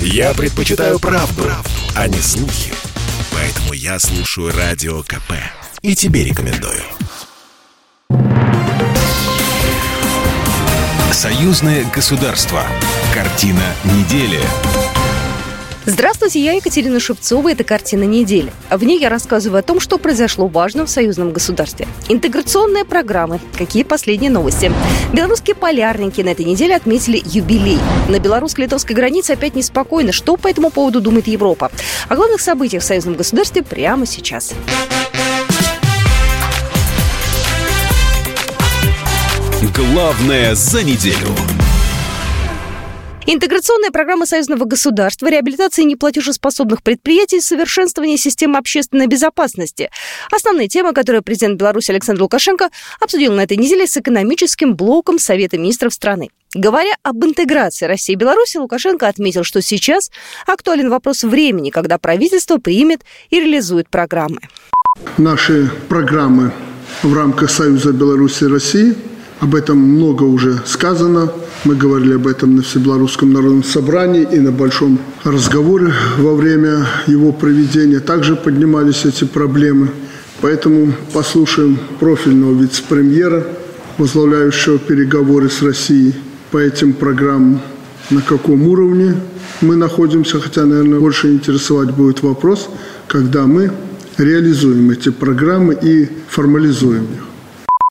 Я предпочитаю правду, правду, а не слухи. Поэтому я слушаю Радио КП. И тебе рекомендую. Союзное государство. Картина недели. Здравствуйте, я Екатерина Шевцова. Это «Картина недели». В ней я рассказываю о том, что произошло важно в союзном государстве. Интеграционные программы. Какие последние новости? Белорусские полярники на этой неделе отметили юбилей. На белорусско-литовской границе опять неспокойно. Что по этому поводу думает Европа? О главных событиях в союзном государстве прямо сейчас. Главное за неделю. Интеграционная программа союзного государства, реабилитации неплатежеспособных предприятий, совершенствование системы общественной безопасности. Основные темы, которые президент Беларуси Александр Лукашенко обсудил на этой неделе с экономическим блоком Совета министров страны. Говоря об интеграции России и Беларуси, Лукашенко отметил, что сейчас актуален вопрос времени, когда правительство примет и реализует программы. Наши программы в рамках Союза Беларуси и России, об этом много уже сказано – мы говорили об этом на Всебелорусском народном собрании и на большом разговоре во время его проведения. Также поднимались эти проблемы. Поэтому послушаем профильного вице-премьера, возглавляющего переговоры с Россией по этим программам, на каком уровне мы находимся, хотя, наверное, больше интересовать будет вопрос, когда мы реализуем эти программы и формализуем их.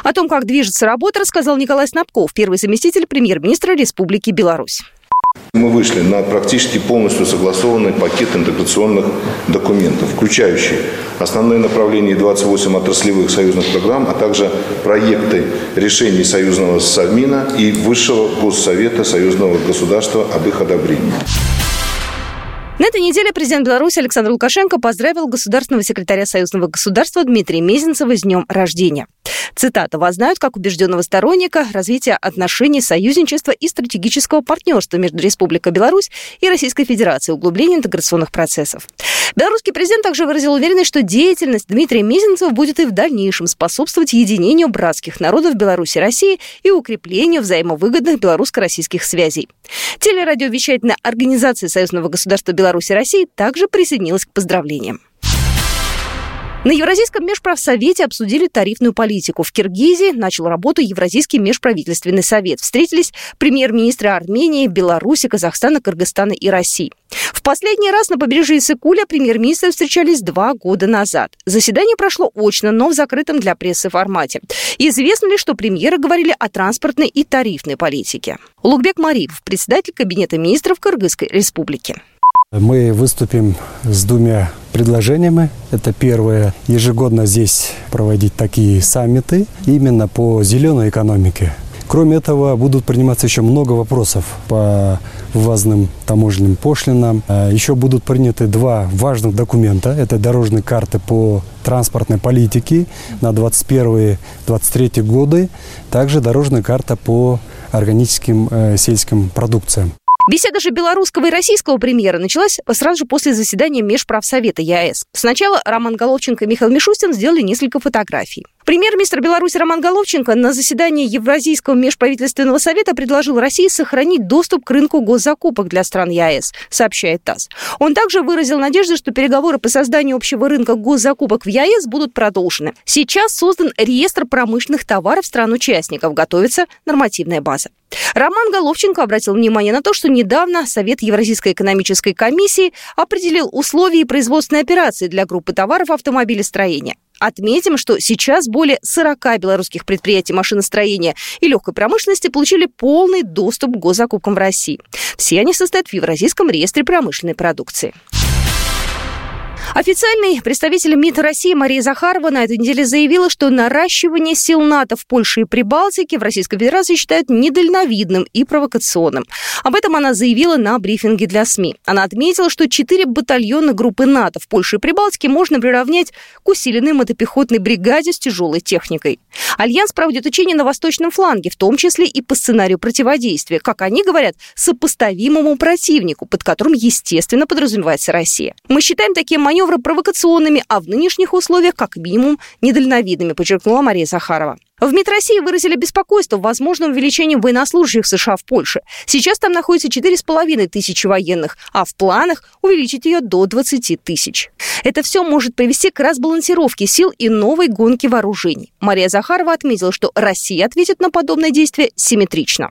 О том, как движется работа, рассказал Николай Снабков, первый заместитель премьер-министра Республики Беларусь. Мы вышли на практически полностью согласованный пакет интеграционных документов, включающий основные направления 28 отраслевых союзных программ, а также проекты решений Союзного Совмина и Высшего Госсовета Союзного государства об их одобрении. На этой неделе президент Беларуси Александр Лукашенко поздравил государственного секретаря Союзного государства Дмитрия Мезенцева с днем рождения. Цитата. «Вас знают как убежденного сторонника развития отношений союзничества и стратегического партнерства между Республикой Беларусь и Российской Федерацией, углубления интеграционных процессов». Белорусский президент также выразил уверенность, что деятельность Дмитрия Мизинцева будет и в дальнейшем способствовать единению братских народов Беларуси и России и укреплению взаимовыгодных белорусско-российских связей. Телерадиовещательная организация Союзного государства Беларуси и России также присоединилась к поздравлениям. На Евразийском межправсовете обсудили тарифную политику. В Киргизии начал работу Евразийский межправительственный совет. Встретились премьер-министры Армении, Беларуси, Казахстана, Кыргызстана и России. В последний раз на побережье Сыкуля премьер-министры встречались два года назад. Заседание прошло очно, но в закрытом для прессы формате. Известно ли, что премьеры говорили о транспортной и тарифной политике? Лукбек Мариев, председатель Кабинета министров Кыргызской республики. Мы выступим с двумя предложениями. Это первое, ежегодно здесь проводить такие саммиты именно по зеленой экономике. Кроме этого, будут приниматься еще много вопросов по ввозным таможенным пошлинам. А еще будут приняты два важных документа. Это дорожные карты по транспортной политике на 2021-2023 годы. Также дорожная карта по органическим э, сельским продукциям. Беседа же белорусского и российского премьера началась сразу же после заседания Межправсовета ЕАЭС. Сначала Роман Головченко и Михаил Мишустин сделали несколько фотографий. Премьер-министр Беларуси Роман Головченко на заседании Евразийского межправительственного совета предложил России сохранить доступ к рынку госзакупок для стран ЕАЭС, сообщает ТАСС. Он также выразил надежду, что переговоры по созданию общего рынка госзакупок в ЕАЭС будут продолжены. Сейчас создан реестр промышленных товаров стран-участников, готовится нормативная база. Роман Головченко обратил внимание на то, что недавно Совет Евразийской экономической комиссии определил условия и производственные операции для группы товаров автомобилестроения. Отметим, что сейчас более 40 белорусских предприятий машиностроения и легкой промышленности получили полный доступ к госзакупкам в России. Все они состоят в Евразийском реестре промышленной продукции. Официальный представитель МИД России Мария Захарова на этой неделе заявила, что наращивание сил НАТО в Польше и Прибалтике в Российской Федерации считают недальновидным и провокационным. Об этом она заявила на брифинге для СМИ. Она отметила, что четыре батальона группы НАТО в Польше и Прибалтике можно приравнять к усиленной мотопехотной бригаде с тяжелой техникой. Альянс проводит учения на восточном фланге, в том числе и по сценарию противодействия, как они говорят, сопоставимому противнику, под которым, естественно, подразумевается Россия. Мы считаем такие маневры маневры провокационными, а в нынешних условиях как минимум недальновидными, подчеркнула Мария Захарова. В МИД России выразили беспокойство возможном увеличении военнослужащих США в Польше. Сейчас там находится 4,5 тысячи военных, а в планах увеличить ее до 20 тысяч. Это все может привести к разбалансировке сил и новой гонке вооружений. Мария Захарова отметила, что Россия ответит на подобное действие симметрично.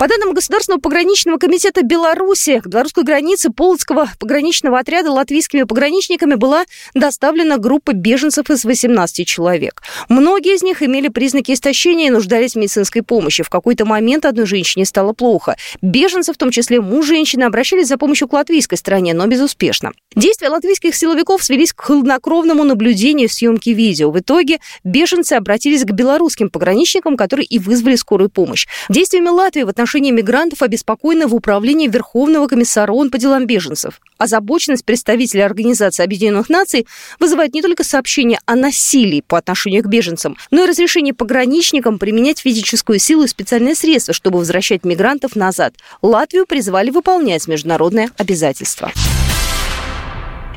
По данным Государственного пограничного комитета Беларуси, к белорусской границе Полоцкого пограничного отряда латвийскими пограничниками была доставлена группа беженцев из 18 человек. Многие из них имели признаки истощения и нуждались в медицинской помощи. В какой-то момент одной женщине стало плохо. Беженцы, в том числе муж женщины, обращались за помощью к латвийской стороне, но безуспешно. Действия латвийских силовиков свелись к хладнокровному наблюдению съемки видео. В итоге беженцы обратились к белорусским пограничникам, которые и вызвали скорую помощь. Действиями Латвии в отношении отношении мигрантов обеспокоены в Управлении Верховного комиссара ООН по делам беженцев. Озабоченность представителей Организации Объединенных Наций вызывает не только сообщение о насилии по отношению к беженцам, но и разрешение пограничникам применять физическую силу и специальные средства, чтобы возвращать мигрантов назад. Латвию призвали выполнять международные обязательства.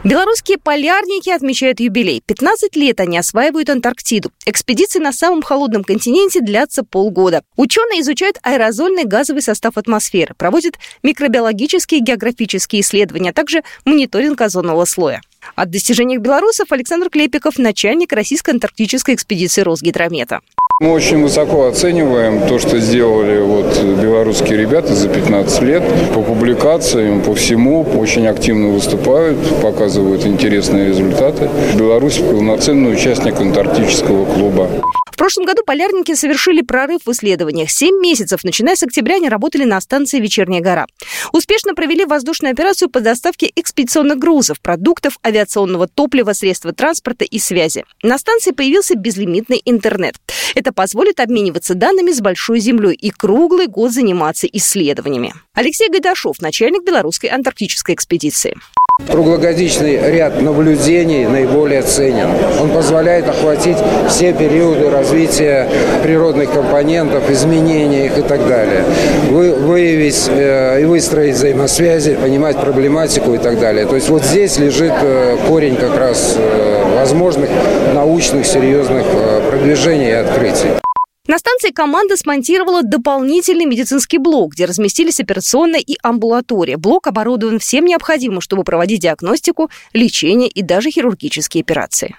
Белорусские полярники отмечают юбилей. 15 лет они осваивают Антарктиду. Экспедиции на самом холодном континенте длятся полгода. Ученые изучают аэрозольный газовый состав атмосферы, проводят микробиологические и географические исследования, а также мониторинг озонового слоя. От достижений белорусов Александр Клепиков, начальник российской антарктической экспедиции Росгидромета. Мы очень высоко оцениваем то, что сделали вот белорусские ребята за 15 лет. По публикациям, по всему очень активно выступают, показывают интересные результаты. Беларусь полноценный участник антарктического клуба. Прошлом году полярники совершили прорыв в исследованиях. Семь месяцев, начиная с октября, они работали на станции «Вечерняя гора». Успешно провели воздушную операцию по доставке экспедиционных грузов, продуктов, авиационного топлива, средства транспорта и связи. На станции появился безлимитный интернет. Это позволит обмениваться данными с Большой Землей и круглый год заниматься исследованиями. Алексей Гайдашов, начальник белорусской антарктической экспедиции. Круглогодичный ряд наблюдений наиболее ценен. Он позволяет охватить все периоды развития природных компонентов, изменения их и так далее. Вы, выявить э, и выстроить взаимосвязи, понимать проблематику и так далее. То есть вот здесь лежит э, корень как раз э, возможных научных серьезных э, продвижений и открытий. На станции команда смонтировала дополнительный медицинский блок, где разместились операционная и амбулатория. Блок оборудован всем необходимым, чтобы проводить диагностику, лечение и даже хирургические операции.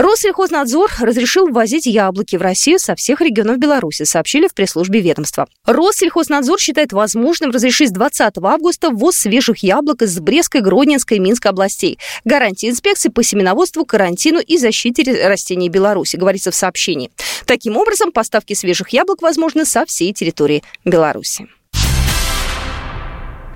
Россельхознадзор разрешил ввозить яблоки в Россию со всех регионов Беларуси, сообщили в пресс-службе ведомства. Россельхознадзор считает возможным разрешить с 20 августа ввоз свежих яблок из Брестской, Гродненской и Минской областей. Гарантии инспекции по семеноводству, карантину и защите растений Беларуси, говорится в сообщении. Таким образом, поставки свежих яблок возможны со всей территории Беларуси.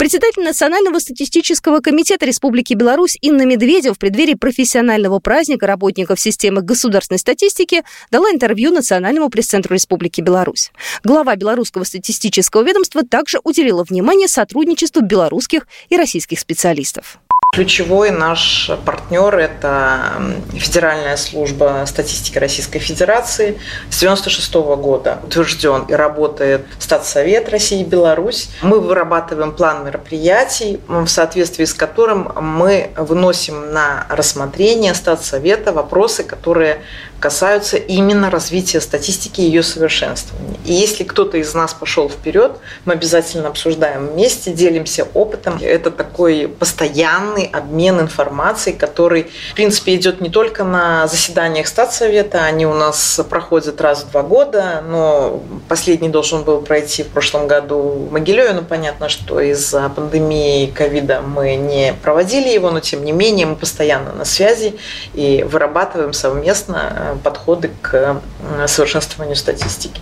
Председатель Национального статистического комитета Республики Беларусь Инна Медведева в преддверии профессионального праздника работников системы государственной статистики дала интервью Национальному пресс-центру Республики Беларусь. Глава Белорусского статистического ведомства также уделила внимание сотрудничеству белорусских и российских специалистов. Ключевой наш партнер – это Федеральная служба статистики Российской Федерации. С 1996 года утвержден и работает Статсовет России и Беларусь. Мы вырабатываем план мероприятий, в соответствии с которым мы выносим на рассмотрение Статсовета вопросы, которые касаются именно развития статистики и ее совершенствования. И если кто-то из нас пошел вперед, мы обязательно обсуждаем вместе, делимся опытом. Это такой постоянный обмен информацией, который, в принципе, идет не только на заседаниях Статсовета, они у нас проходят раз в два года, но последний должен был пройти в прошлом году в Могилеве, но понятно, что из-за пандемии ковида мы не проводили его, но тем не менее мы постоянно на связи и вырабатываем совместно подходы к совершенствованию статистики.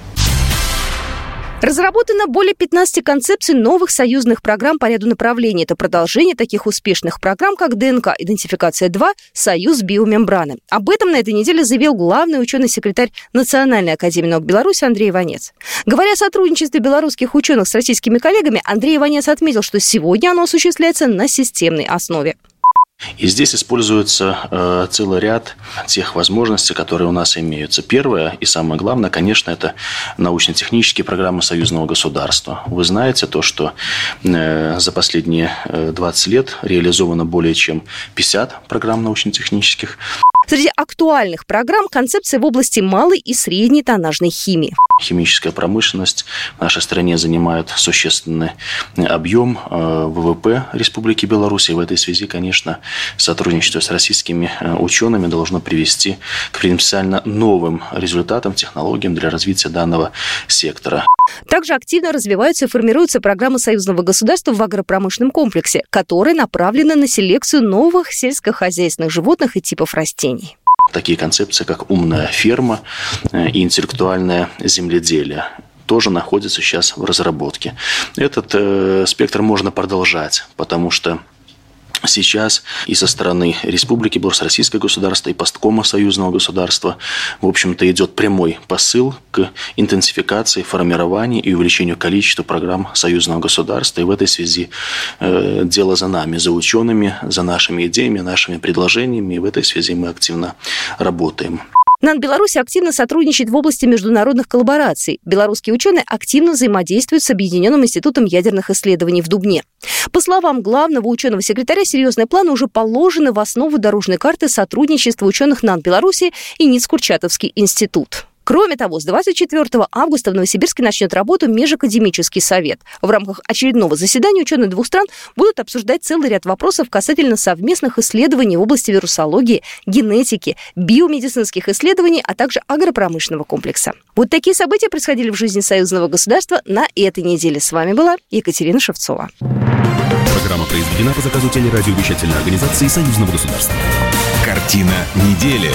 Разработано более 15 концепций новых союзных программ по ряду направлений. Это продолжение таких успешных программ, как ДНК, идентификация-2, Союз биомембраны. Об этом на этой неделе заявил главный ученый-секретарь Национальной академии наук Беларуси Андрей Иванец. Говоря о сотрудничестве белорусских ученых с российскими коллегами, Андрей Иванец отметил, что сегодня оно осуществляется на системной основе. И здесь используется э, целый ряд тех возможностей, которые у нас имеются. Первое и самое главное, конечно, это научно-технические программы союзного государства. Вы знаете то, что э, за последние 20 э, лет реализовано более чем 50 программ научно-технических. Среди актуальных программ концепция в области малой и средней тоннажной химии. Химическая промышленность в нашей стране занимает существенный объем э, ВВП Республики Беларусь. И в этой связи, конечно, сотрудничество с российскими э, учеными должно привести к потенциально новым результатам, технологиям для развития данного сектора. Также активно развиваются и формируются программы союзного государства в агропромышленном комплексе, которые направлены на селекцию новых сельскохозяйственных животных и типов растений. Такие концепции, как умная ферма и интеллектуальное земледелие тоже находятся сейчас в разработке. Этот э, спектр можно продолжать, потому что сейчас и со стороны Республики Беларусь, Российское государство, и посткома союзного государства, в общем-то, идет прямой посыл к интенсификации, формированию и увеличению количества программ союзного государства. И в этой связи э, дело за нами, за учеными, за нашими идеями, нашими предложениями. И в этой связи мы активно работаем. НАН Беларуси активно сотрудничает в области международных коллабораций. Белорусские ученые активно взаимодействуют с Объединенным институтом ядерных исследований в Дубне. По словам главного ученого секретаря, серьезные планы уже положены в основу дорожной карты сотрудничества ученых НАН Беларуси и Ницкурчатовский институт. Кроме того, с 24 августа в Новосибирске начнет работу Межакадемический совет. В рамках очередного заседания ученые двух стран будут обсуждать целый ряд вопросов касательно совместных исследований в области вирусологии, генетики, биомедицинских исследований, а также агропромышленного комплекса. Вот такие события происходили в жизни союзного государства на этой неделе. С вами была Екатерина Шевцова. Программа произведена по заказу телерадиовещательной организации Союзного государства. Картина недели.